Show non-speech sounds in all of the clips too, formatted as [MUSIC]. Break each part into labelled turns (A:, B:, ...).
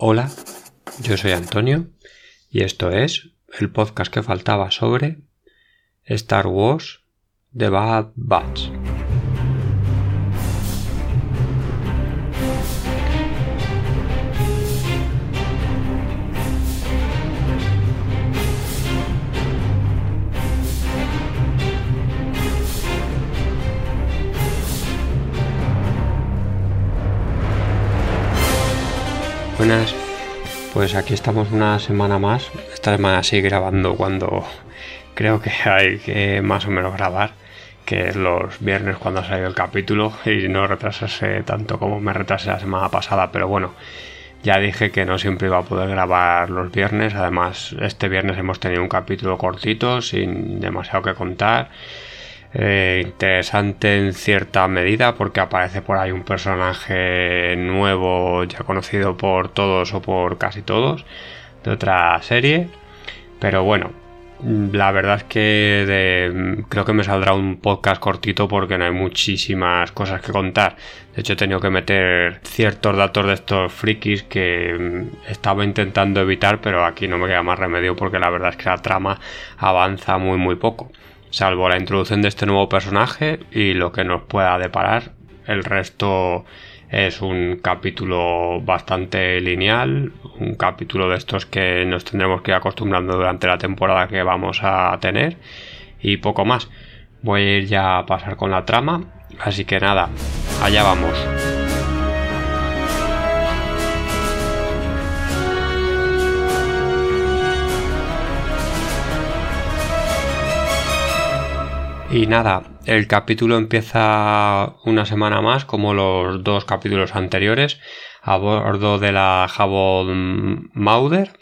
A: Hola, yo soy Antonio y esto es el podcast que faltaba sobre Star Wars The Bad Batch. Buenas, pues aquí estamos una semana más. Esta semana sí grabando cuando creo que hay que más o menos grabar, que es los viernes cuando ha salido el capítulo y no retrasarse tanto como me retrasé la semana pasada, pero bueno, ya dije que no siempre iba a poder grabar los viernes, además este viernes hemos tenido un capítulo cortito sin demasiado que contar eh, interesante en cierta medida porque aparece por ahí un personaje nuevo ya conocido por todos o por casi todos de otra serie pero bueno la verdad es que creo que me saldrá un podcast cortito porque no hay muchísimas cosas que contar. De hecho, he tenido que meter ciertos datos de estos frikis que mm, estaba intentando evitar, pero aquí no me queda más remedio porque la verdad es que la trama avanza muy muy poco salvo la introducción de este nuevo personaje y lo que nos pueda deparar. El resto es un capítulo bastante lineal, un capítulo de estos que nos tendremos que ir acostumbrando durante la temporada que vamos a tener y poco más. Voy a ir ya a pasar con la trama, así que nada, allá vamos. Y nada, el capítulo empieza una semana más, como los dos capítulos anteriores, a bordo de la Jabón Mauder.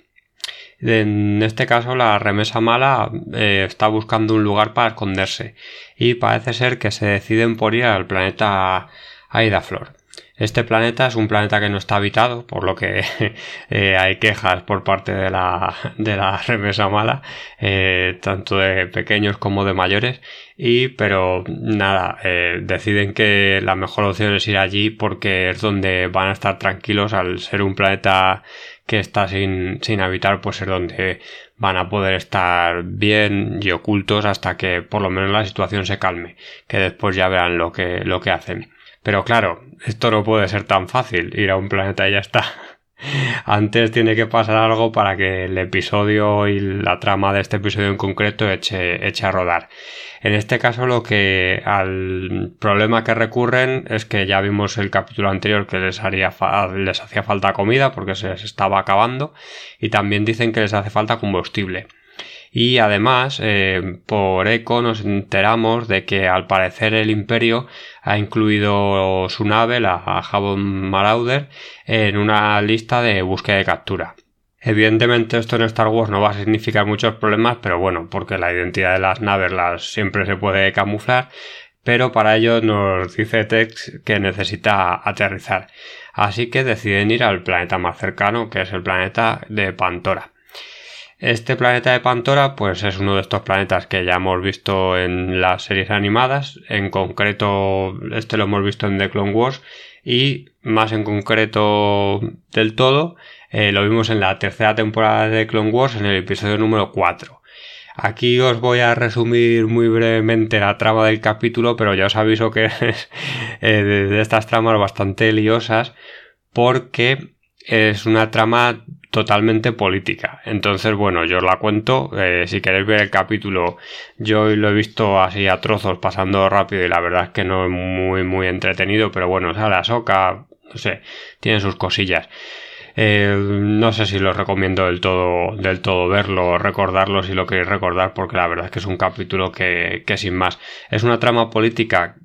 A: En este caso, la remesa mala eh, está buscando un lugar para esconderse y parece ser que se deciden por ir al planeta Aida Flor. Este planeta es un planeta que no está habitado, por lo que [LAUGHS] eh, hay quejas por parte de la, de la remesa mala, eh, tanto de pequeños como de mayores, y pero nada, eh, deciden que la mejor opción es ir allí porque es donde van a estar tranquilos al ser un planeta que está sin, sin habitar, pues es donde van a poder estar bien y ocultos hasta que por lo menos la situación se calme, que después ya verán lo que, lo que hacen. Pero claro, esto no puede ser tan fácil, ir a un planeta y ya está. [LAUGHS] Antes tiene que pasar algo para que el episodio y la trama de este episodio en concreto eche, eche a rodar. En este caso lo que al problema que recurren es que ya vimos el capítulo anterior que les, haría les hacía falta comida porque se les estaba acabando y también dicen que les hace falta combustible. Y además, eh, por eco nos enteramos de que al parecer el imperio ha incluido su nave, la Jabon Marauder, en una lista de búsqueda y captura. Evidentemente esto en Star Wars no va a significar muchos problemas, pero bueno, porque la identidad de las naves las siempre se puede camuflar, pero para ello nos dice Tex que necesita aterrizar. Así que deciden ir al planeta más cercano, que es el planeta de Pantora. Este planeta de Pantora, pues es uno de estos planetas que ya hemos visto en las series animadas. En concreto, este lo hemos visto en The Clone Wars. Y más en concreto del todo, eh, lo vimos en la tercera temporada de Clone Wars, en el episodio número 4. Aquí os voy a resumir muy brevemente la trama del capítulo, pero ya os aviso que [LAUGHS] es eh, de estas tramas bastante liosas, porque es una trama totalmente política. Entonces, bueno, yo os la cuento. Eh, si queréis ver el capítulo, yo lo he visto así a trozos, pasando rápido, y la verdad es que no es muy, muy entretenido, pero bueno, o sea, la soca, no sé, tiene sus cosillas. Eh, no sé si los recomiendo del todo, del todo verlo, recordarlo si lo queréis recordar, porque la verdad es que es un capítulo que, que sin más. Es una trama política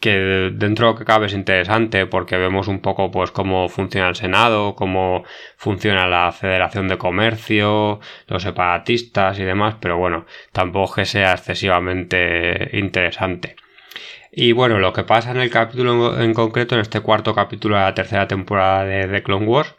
A: que dentro de lo que cabe es interesante porque vemos un poco pues cómo funciona el Senado, cómo funciona la Federación de Comercio, los separatistas y demás, pero bueno, tampoco que sea excesivamente interesante. Y bueno, lo que pasa en el capítulo en concreto, en este cuarto capítulo de la tercera temporada de The Clone Wars,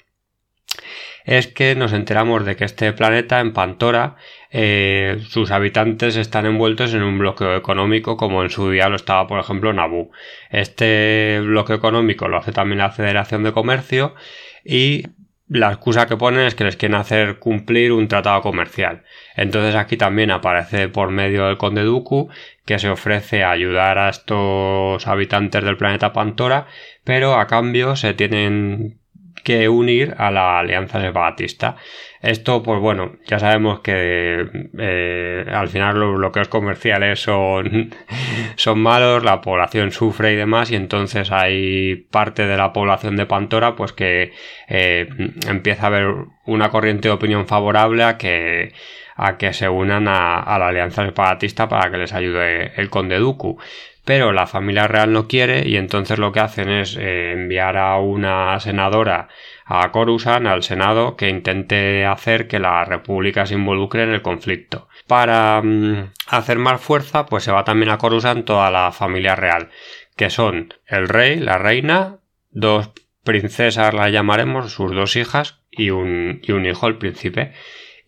A: es que nos enteramos de que este planeta, en Pantora, eh, sus habitantes están envueltos en un bloqueo económico como en su día lo estaba, por ejemplo, Naboo. Este bloqueo económico lo hace también la Federación de Comercio y la excusa que ponen es que les quieren hacer cumplir un tratado comercial. Entonces aquí también aparece por medio del conde Dooku que se ofrece a ayudar a estos habitantes del planeta Pantora, pero a cambio se tienen que unir a la alianza separatista. Esto, pues bueno, ya sabemos que eh, al final los bloqueos comerciales son, [LAUGHS] son malos, la población sufre y demás, y entonces hay parte de la población de Pantora pues que eh, empieza a haber una corriente de opinión favorable a que a que se unan a, a la alianza separatista para que les ayude el conde Dooku pero la familia real no quiere y entonces lo que hacen es eh, enviar a una senadora a Coruscant al Senado que intente hacer que la República se involucre en el conflicto. Para mm, hacer más fuerza, pues se va también a Coruscant toda la familia real, que son el rey, la reina, dos princesas las llamaremos, sus dos hijas y un, y un hijo, el príncipe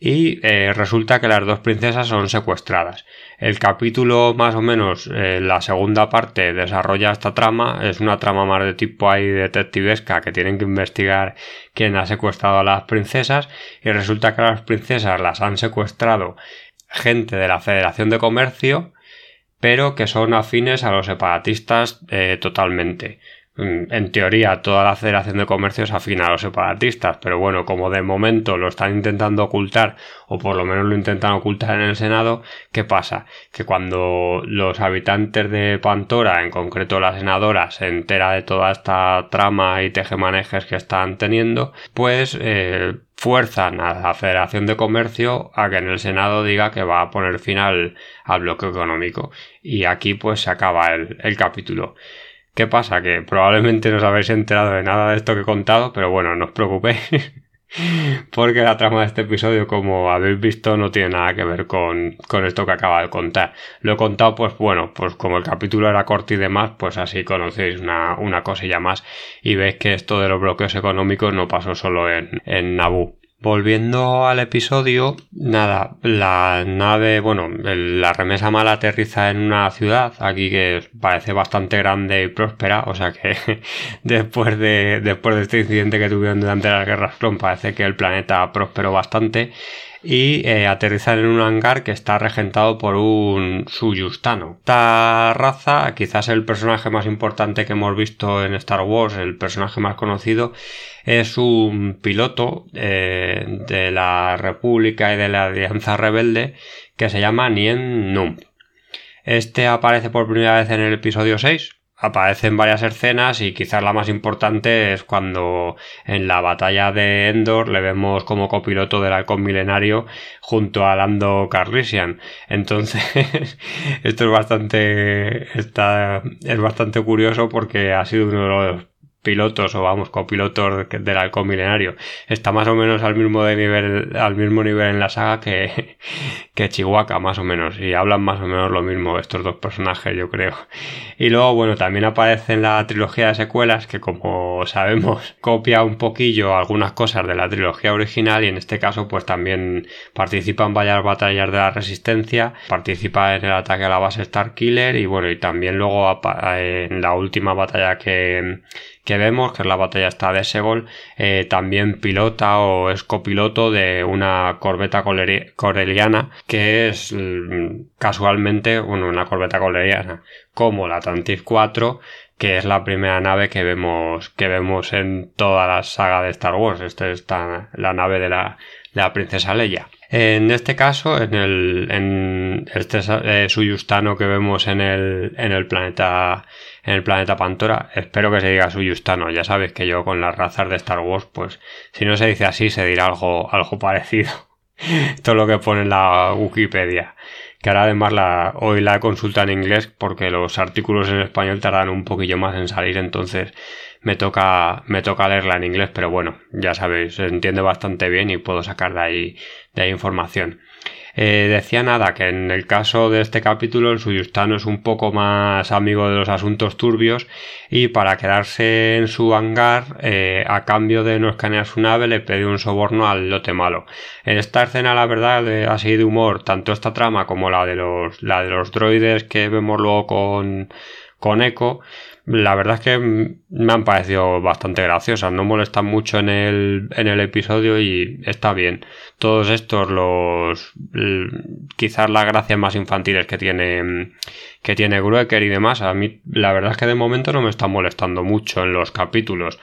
A: y eh, resulta que las dos princesas son secuestradas. El capítulo más o menos, eh, la segunda parte desarrolla esta trama, es una trama más de tipo ahí detectivesca que tienen que investigar quién ha secuestrado a las princesas y resulta que las princesas las han secuestrado gente de la Federación de Comercio pero que son afines a los separatistas eh, totalmente. Mm, en teoría toda la Federación de Comercio es afín a los separatistas, pero bueno, como de momento lo están intentando ocultar, o por lo menos lo intentan ocultar en el Senado, ¿qué pasa? Que cuando los habitantes de Pantora, en concreto la senadora, se entera de toda esta trama y tejemanejes que están teniendo, pues eh, fuerzan a la Federación de Comercio a que en el Senado diga que va a poner fin al, bloque económico. Y aquí pues se acaba el capítulo. ¿Qué pasa? Que probablemente no os habéis enterado de nada de esto que he contado, pero bueno, no os preocupéis. [LAUGHS] Porque la trama de este episodio, como habéis visto, no tiene nada que ver con, esto que acaba de contar. Lo he contado, pues bueno, pues como el capítulo era corto y demás, pues así conocéis una, una cosilla más y veis que esto de los bloqueos económicos no pasó solo en, en Naboo. Volviendo al episodio, nada, la nave, bueno, la remesa mala aterriza en una ciudad, aquí que parece bastante grande y próspera, o sea que [LAUGHS] después de, después de este incidente que tuvieron durante las guerras clon, parece que el planeta prosperó bastante y eh, aterrizar en un hangar que está regentado por un suyustano. Esta raza, quizás el personaje más importante que hemos visto en Star Wars, el personaje más conocido, es un piloto eh, de la República y de la Alianza Rebelde que se llama Nien Num. Este aparece por primera vez en el episodio 6, aparecen varias escenas y quizás la más importante es cuando en la batalla de Endor le vemos como copiloto del halcón milenario junto a Lando Carlisian. Entonces, [LAUGHS] esto es bastante, está, es bastante curioso porque ha sido uno de los pilotos o vamos copilotos del halcón milenario está más o menos al mismo nivel al mismo nivel en la saga que, [LAUGHS] que Chihuahua más o menos y hablan más o menos lo mismo estos dos personajes yo creo. Y luego bueno también aparece en la trilogía de secuelas que como sabemos [LAUGHS] copia un poquillo algunas cosas de la trilogía original y en este caso pues también participa en varias batallas de la resistencia participa en el ataque a la base Starkiller y bueno y también luego en la última batalla que que vemos, que es la batalla esta de Segol, eh, también pilota o es copiloto de una corbeta coreliana que es mm, casualmente, bueno, una corbeta coreliana como la Tantif 4 que es la primera nave que vemos que vemos en toda la saga de Star Wars. Esta es la nave de la, de la princesa Leia. En este caso, en el en este eh, suyustano que vemos en el, en el planeta en el planeta Pantora, espero que se diga suyustano. Ya sabes que yo con las razas de Star Wars, pues si no se dice así, se dirá algo, algo parecido. [LAUGHS] Es lo que pone en la Wikipedia. Que ahora además la, hoy la consulta en inglés porque los artículos en español tardan un poquillo más en salir, entonces me toca, me toca leerla en inglés, pero bueno, ya sabéis, se entiende bastante bien y puedo sacar de ahí, de ahí información. Eh, decía nada, que en el caso de este capítulo el suyustano es un poco más amigo de los asuntos turbios y para quedarse en su hangar, eh, a cambio de no escanear su nave, le pide un soborno al lote malo. En esta escena, la verdad, de, así de humor, tanto esta trama como la de los, la de los droides que vemos luego con, con Echo, la verdad es que me han parecido bastante graciosas, no molestan mucho en el, en el episodio y está bien. Todos estos, los quizás las gracias más infantiles que tiene que tiene Gruecker y demás, a mí la verdad es que de momento no me están molestando mucho en los capítulos.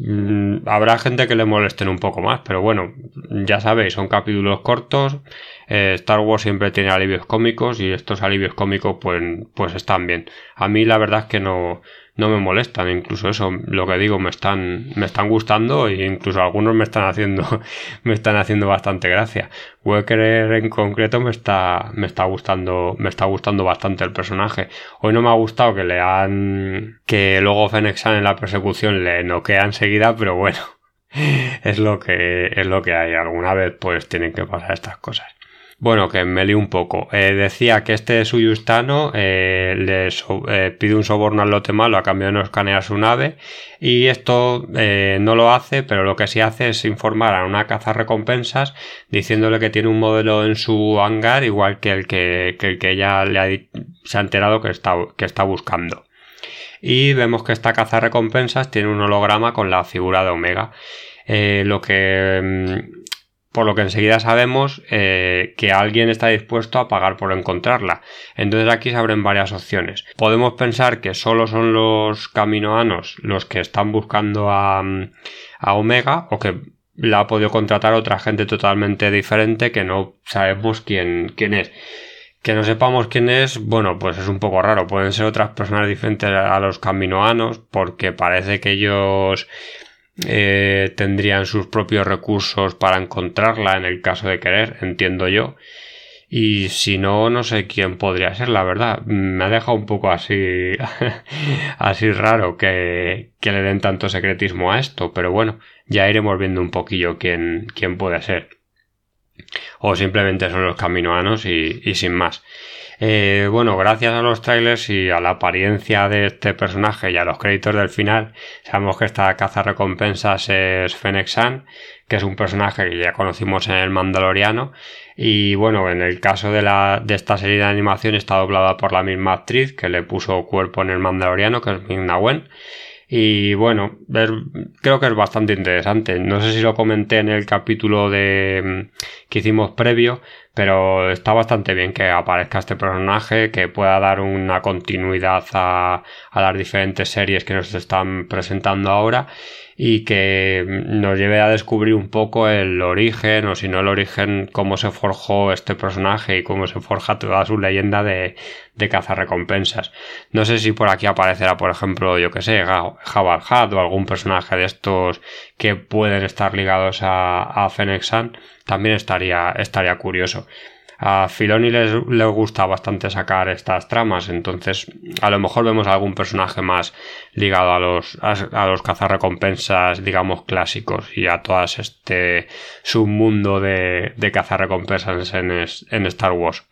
A: Mm, habrá gente que le molesten un poco más, pero bueno, ya sabéis, son capítulos cortos. Eh, Star Wars siempre tiene alivios cómicos y estos alivios cómicos pues, pues están bien. A mí la verdad es que no, no me molestan, incluso eso, lo que digo, me están, me están gustando e incluso algunos me están haciendo, [LAUGHS] me están haciendo bastante gracia. Wecker en concreto me está, me está gustando, me está gustando bastante el personaje. Hoy no me ha gustado que le han, que luego Fenexan en la persecución le noquea enseguida, pero bueno, [LAUGHS] es lo que, es lo que hay. Alguna vez pues tienen que pasar estas cosas. Bueno, que me lío un poco. Eh, decía que este Suyustano eh, le eh, pide un soborno al lote malo a cambio de no escanear su nave y esto no lo hace, pero lo que sí hace es informar a una caza recompensas diciéndole que tiene un modelo en su hangar igual que el que, el que ella se ha enterado que está, que está buscando. Y vemos que esta caza recompensas tiene un holograma con la figura de Omega. Lo que mm, por lo que enseguida sabemos eh, que alguien está dispuesto a pagar por encontrarla. Entonces aquí se abren varias opciones. Podemos pensar que solo son los caminoanos los que están buscando a, Omega o que la ha podido contratar otra gente totalmente diferente que no sabemos quién, quién es. Que no sepamos quién es, bueno, pues es un poco raro. Pueden ser otras personas diferentes a los caminoanos porque parece que ellos eh, tendrían sus propios recursos para encontrarla en el caso de querer, entiendo yo. Y si no, no sé quién podría ser, la verdad. Me ha dejado un poco así, [LAUGHS] así raro que, que, le den tanto secretismo a esto, pero bueno, ya iremos viendo un poquillo quién, quién puede ser. O simplemente son los caminoanos y, y sin más. Eh, bueno, gracias a los trailers y a la apariencia de este personaje y a los créditos del final, sabemos que esta caza recompensas es Fennec que es un personaje que ya conocimos en el Mandaloriano. Y bueno, en el caso de, la, de esta serie de animación está doblada por la misma actriz que le puso cuerpo en el Mandaloriano, que es Ming Wen. Y bueno, creo que es bastante interesante. No sé si lo comenté en el capítulo de que hicimos previo, pero está bastante bien que aparezca este personaje, que pueda dar una continuidad a, a las diferentes series que nos están presentando ahora y que nos lleve a descubrir un poco el origen o si no el origen, cómo se forjó este personaje y cómo se forja toda su leyenda de, de recompensas. No sé si por aquí aparecerá, por ejemplo, yo que sé, Jabal Hat o algún personaje de estos que pueden estar ligados a, a también estaría, estaría curioso a Filoni les, le gusta bastante sacar estas tramas, entonces a lo mejor vemos algún personaje más ligado a los, a, los cazarrecompensas, digamos, clásicos y a todas este submundo de, de cazarrecompensas en, en Star Wars.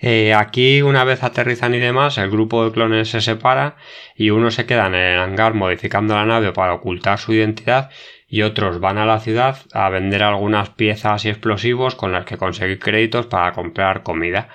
A: Eh, aquí, una vez aterrizan y demás, el grupo de clones se separa y uno se queda en el hangar modificando la nave para ocultar su identidad y otros van a la ciudad a vender algunas piezas y explosivos con las que conseguir créditos para comprar comida.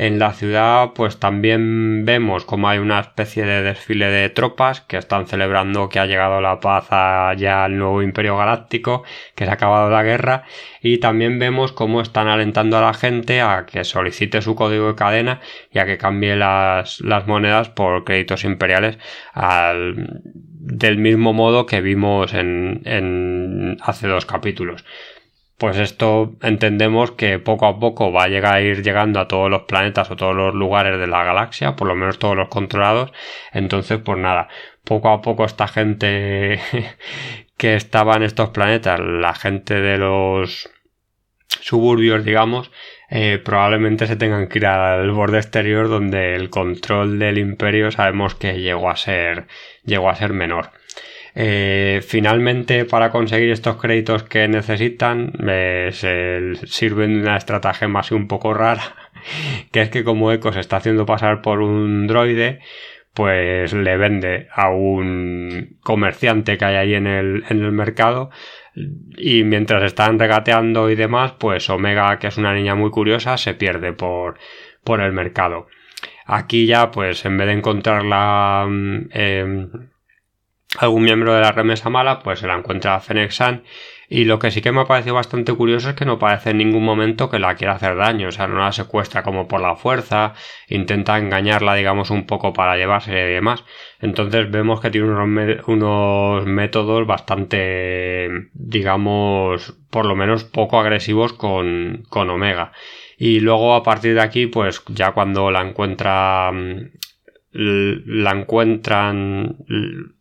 A: En la ciudad pues también vemos como hay una especie de desfile de tropas que están celebrando que ha llegado la paz al nuevo imperio galáctico, que se ha acabado la guerra. Y también vemos cómo están alentando a la gente a que solicite su código de cadena y a que cambie las, monedas por créditos imperiales al, del mismo modo que vimos en hace dos capítulos pues esto entendemos que poco a poco va a llegar a ir llegando a todos los planetas o todos los lugares de la galaxia, por lo menos todos los controlados. Entonces, pues nada, poco a poco esta gente [LAUGHS] que estaba en estos planetas, la gente de los suburbios, digamos, eh, probablemente se tengan que ir al borde exterior donde el control del imperio sabemos que llegó a ser, llegó a ser menor. Eh, finalmente, para conseguir estos créditos que necesitan, se sirven de una estrategia más un poco rara, [LAUGHS] que es que como Echo se está haciendo pasar por un droide, pues le vende a un comerciante que hay ahí en el, en el mercado y mientras están regateando y demás, pues Omega, que es una niña muy curiosa, se pierde por, por el mercado. Aquí ya, pues en vez de encontrarla mm, em, algún miembro de la remesa mala, pues se la encuentra Fennec San y lo que sí que me ha parecido bastante curioso es que no parece en ningún momento que la quiera hacer daño, o sea, no la secuestra como por la fuerza, intenta engañarla, digamos, un poco para llevarse y demás. Entonces vemos que tiene unos, métodos bastante, digamos, por lo menos poco agresivos con, con Omega. Y luego a partir de aquí, pues ya cuando la encuentra la encuentran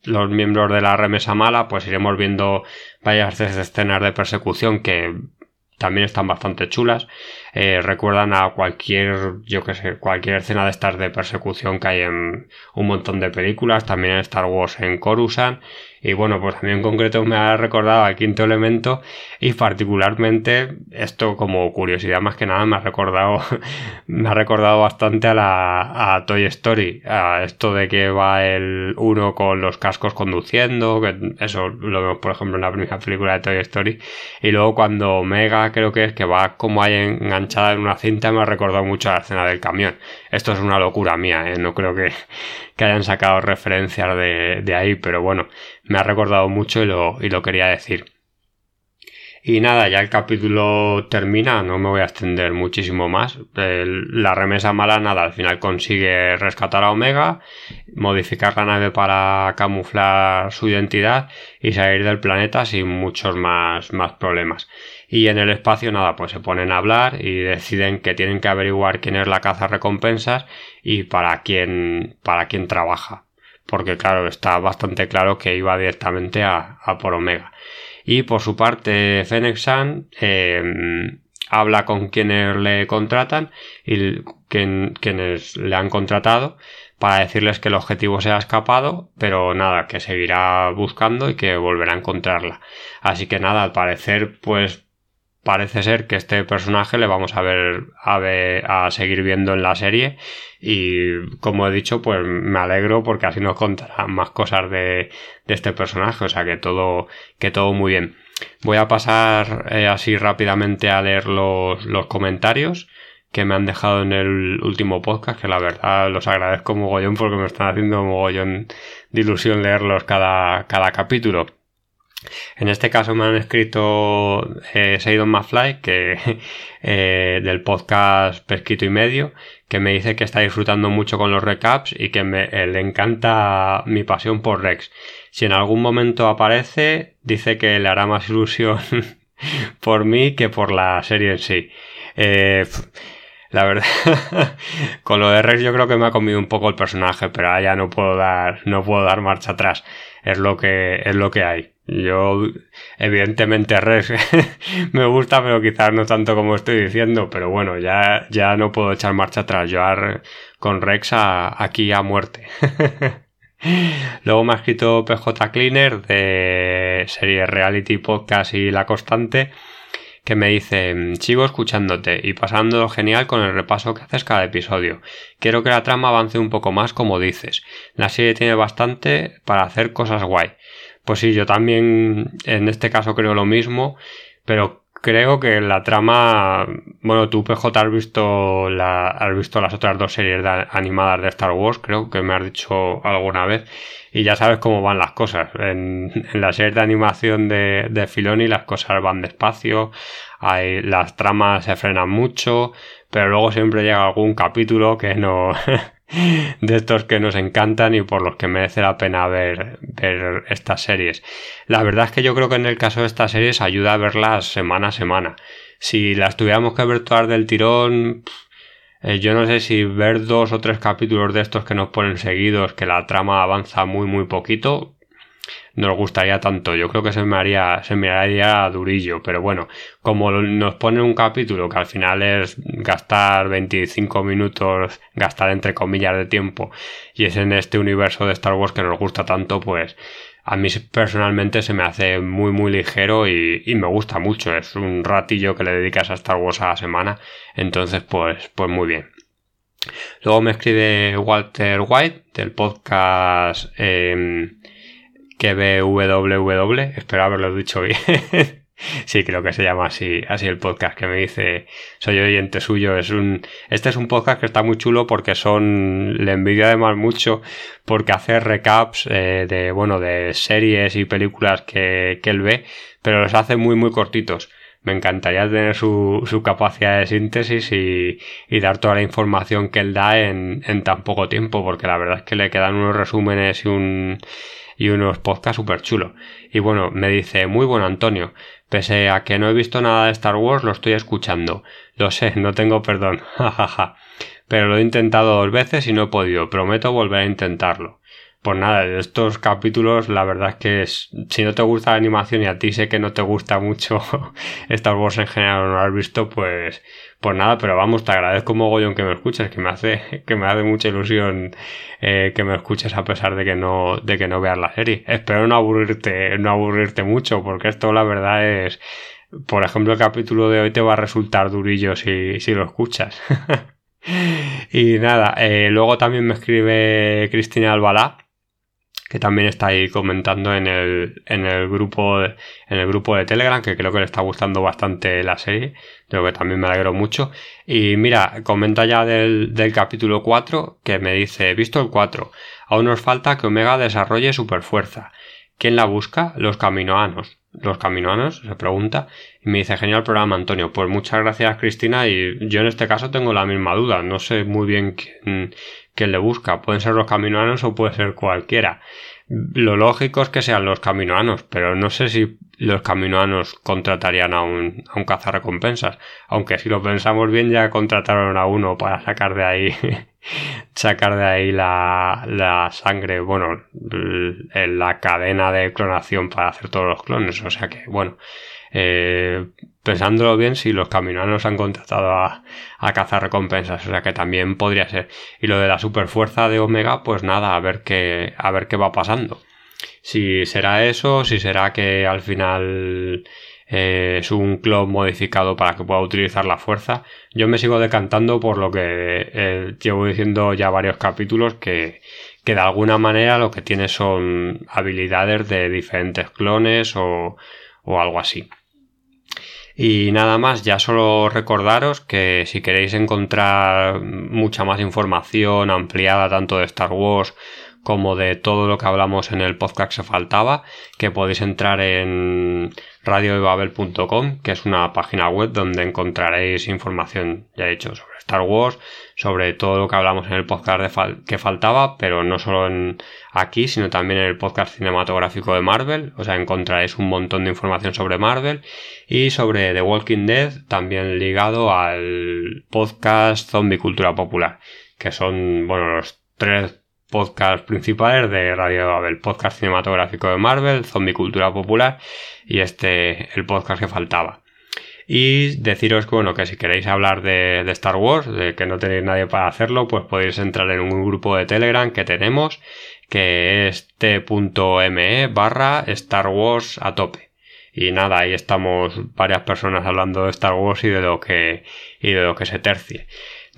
A: los miembros de la remesa mala, pues iremos viendo varias escenas de persecución que también están bastante chulas. Eh, recuerdan a cualquier, yo que sé, cualquier escena de estas de persecución que hay en un montón de películas, también en Star Wars en Coruscant. Y bueno, pues a mí en concreto me ha recordado al quinto elemento y particularmente esto como curiosidad más que nada me ha recordado, [LAUGHS] me ha recordado bastante a la a Toy Story, a esto de que va el uno con los cascos conduciendo, que eso lo vemos por ejemplo en la primera película de Toy Story, y luego cuando Mega creo que es que va como ahí enganchada en una cinta me ha recordado mucho a la escena del camión. Esto es una locura mía, ¿eh? no creo que, que hayan sacado referencias de, de ahí, pero bueno, me ha recordado mucho y lo, y lo quería decir. Y nada, ya el capítulo termina, no me voy a extender muchísimo más. la remesa mala, nada, al final consigue rescatar a Omega, modificar la nave para camuflar su identidad y salir del planeta sin muchos más, más problemas. Y en el espacio, nada, pues se ponen a hablar y deciden que tienen que averiguar quién es la caza recompensas y para quién, para quién trabaja porque claro, está bastante claro que iba directamente a, por Omega. Y por su parte, Fennec eh, habla con quienes le contratan y quienes le han contratado para decirles que el objetivo se ha escapado, pero nada, que seguirá buscando y que volverá a encontrarla. Así que nada, al parecer, pues parece ser que este personaje le vamos a ver, a ver a seguir viendo en la serie. Y como he dicho pues me alegro porque así nos contarán más cosas de, de este personaje. O sea que todo que todo muy bien. Voy a pasar eh, así rápidamente a leer los, los comentarios que me han dejado en el último podcast, que la verdad los agradezco mogollón porque me están haciendo mogollón de ilusión leerlos cada, cada capítulo. En este caso me han escrito eh, Seidon Mafly, que [LAUGHS] eh, del podcast Pesquito y Medio, que me dice que está disfrutando mucho con los recaps y que eh, le encanta mi pasión por Rex. Si en algún momento aparece, dice que le hará más [LAUGHS] ilusión por mí que por la serie en sí. Eh, la verdad, [LAUGHS] con lo de Rex yo creo que me ha comido un poco el personaje, pero ya no puedo dar, no puedo dar marcha atrás. Es lo que, es lo que hay. Yo, evidentemente, Rex [LAUGHS] me gusta, pero quizás no tanto como estoy diciendo. Pero bueno, ya, ya no puedo echar marcha atrás. Yo con Rex aquí a muerte. [LAUGHS] Luego me ha escrito PJ Cleaner de serie Reality Podcast y La Constante que me dice sigo escuchándote y pasándolo genial con el repaso que haces cada episodio. Quiero que la trama avance un poco más como dices. La serie tiene bastante para hacer cosas guay. Pues sí, yo también en este caso creo lo mismo, pero creo que la trama, bueno, tú PJ has visto la, has visto las otras dos series animadas de Star Wars, creo que me has dicho alguna vez, y ya sabes cómo van las cosas. En, en la serie de animación de, de Filoni las cosas van despacio, hay, las tramas se frenan mucho, pero luego siempre llega algún capítulo que no [LAUGHS] de estos que nos encantan y por los que merece la pena ver, ver estas series. La verdad es que yo creo que en el caso de estas series ayuda a verlas semana a semana. Si las tuviéramos que ver todas del tirón, eh, yo no sé si ver dos o tres capítulos de estos que nos ponen seguidos, que la trama avanza muy muy poquito, nos gustaría tanto. Yo creo que se me haría, se me haría durillo, pero bueno, como nos pone un capítulo que al final es gastar 25 minutos, gastar entre comillas de tiempo, y es en este universo de Star Wars que nos gusta tanto, pues a mí personalmente se me hace muy muy ligero y, y, me gusta mucho. Es un ratillo que le dedicas a Star Wars a la semana. Entonces, pues, pues muy bien. Luego me escribe Walter White del podcast eh, que ve www, espero haberlo dicho bien, [LAUGHS] Sí, creo que se llama así, así el podcast que me dice, soy oyente suyo. Es un, este es un podcast que está muy chulo porque son, le envidio además mucho porque hace recaps eh, de, bueno, de series y películas que, que él ve, pero los hace muy, muy cortitos me encantaría tener su, su capacidad de síntesis y, y, dar toda la información que él da en, en, tan poco tiempo, porque la verdad es que le quedan unos resúmenes y, un, y unos podcasts súper chulos. Y bueno, me dice, muy bueno Antonio, Pese a que no he visto nada de Star Wars, lo estoy escuchando. Lo sé, [LAUGHS] no tengo perdón. [LAUGHS] Jajaja. Pero lo he intentado dos veces y no he podido. Prometo volver a intentarlo. Pues nada, estos capítulos, la verdad es que si no te gusta la animación y a ti sé que no te gusta mucho [LAUGHS] Star Wars en general no lo has visto, pues, pues nada, pero vamos, te agradezco mogollón que me escuches, que me hace, [LAUGHS] que me hace mucha ilusión eh, que me escuches a pesar de que no, de que no veas la serie. Espero no aburrirte, no aburrirte mucho, porque esto la verdad es, por ejemplo, el capítulo de hoy te va a resultar durillo si, si lo escuchas. [LAUGHS] y nada, eh, luego también me escribe Cristina Albalá que también está ahí comentando en el, en el grupo en el grupo de Telegram que creo que le está gustando bastante la serie creo que también me alegro mucho y mira comenta ya del, del capítulo 4 que me dice visto el 4 aún nos falta que Omega desarrolle superfuerza ¿quién la busca? los caminoanos los caminoanos, se pregunta, y me dice, genial programa, Antonio. Pues muchas gracias, Cristina, y yo en este caso tengo la misma duda. No sé muy bien quién, quién le busca. Pueden ser los caminoanos o puede ser cualquiera. Lo lógico es que sean los caminoanos, pero no sé si los caminoanos contratarían a un, a un cazarrecompensas. Aunque si lo pensamos bien, ya contrataron a uno para sacar de ahí, [LAUGHS] sacar de ahí la, la sangre, bueno, la cadena de clonación para hacer todos los clones. O sea que, bueno, eh, pensándolo bien, si los caminoanos han contratado a, a, cazar recompensas, o sea que también podría ser. Y lo de la superfuerza de Omega, pues nada, a ver qué, a ver qué va pasando. Si será eso, si será que al final eh, es un clon modificado para que pueda utilizar la fuerza. Yo me sigo decantando por lo que eh, llevo diciendo ya varios capítulos que, que de alguna manera lo que tiene son habilidades de diferentes clones o, o algo así. Y nada más, ya solo recordaros que si queréis encontrar mucha más información ampliada tanto de Star Wars como de todo lo que hablamos en el podcast que faltaba, que podéis entrar en radioebabel.com, que es una página web donde encontraréis información, ya he dicho, sobre Star Wars, sobre todo lo que hablamos en el podcast que faltaba, pero no solo aquí, sino también en el podcast cinematográfico de Marvel, o sea, encontraréis un montón de información sobre Marvel y sobre The Walking Dead, también ligado al podcast Zombie Cultura Popular, que son, bueno, los tres podcast principales de Radio Babel, podcast cinematográfico de Marvel, Zombie Cultura Popular y este, el podcast que faltaba. Y deciros que, bueno, que si queréis hablar de, de, Star Wars, de que no tenéis nadie para hacerlo, pues podéis entrar en un grupo de Telegram que tenemos, que es t.me barra Star Wars a tope. Y nada, ahí estamos varias personas hablando de Star Wars y de lo que, y de lo que se tercie.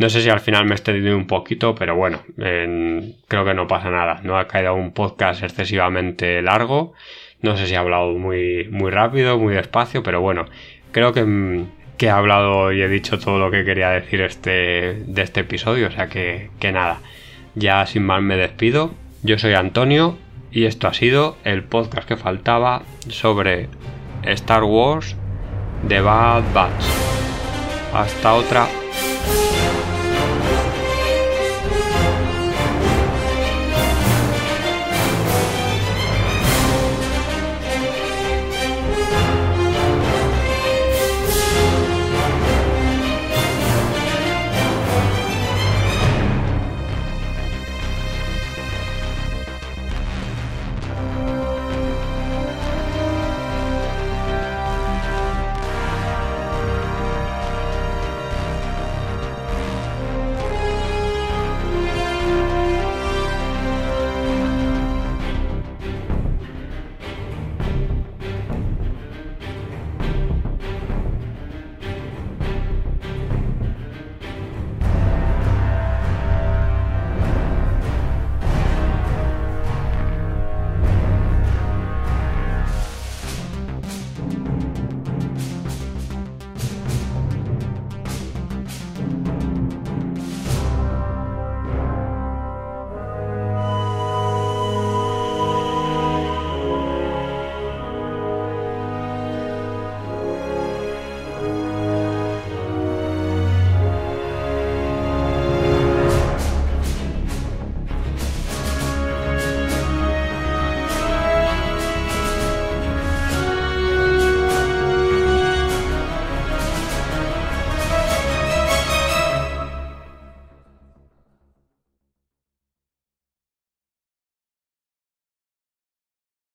A: No sé si al final me he extendido un poquito, pero bueno, creo que no pasa nada. No ha caído un podcast excesivamente largo. No sé si he hablado muy, muy rápido, muy despacio, pero bueno, creo que, he hablado y he dicho todo lo que quería decir este, de este episodio. O sea que, que nada, ya sin más me despido. Yo soy Antonio y esto ha sido el podcast que faltaba sobre Star Wars de Bad Batch. Hasta otra.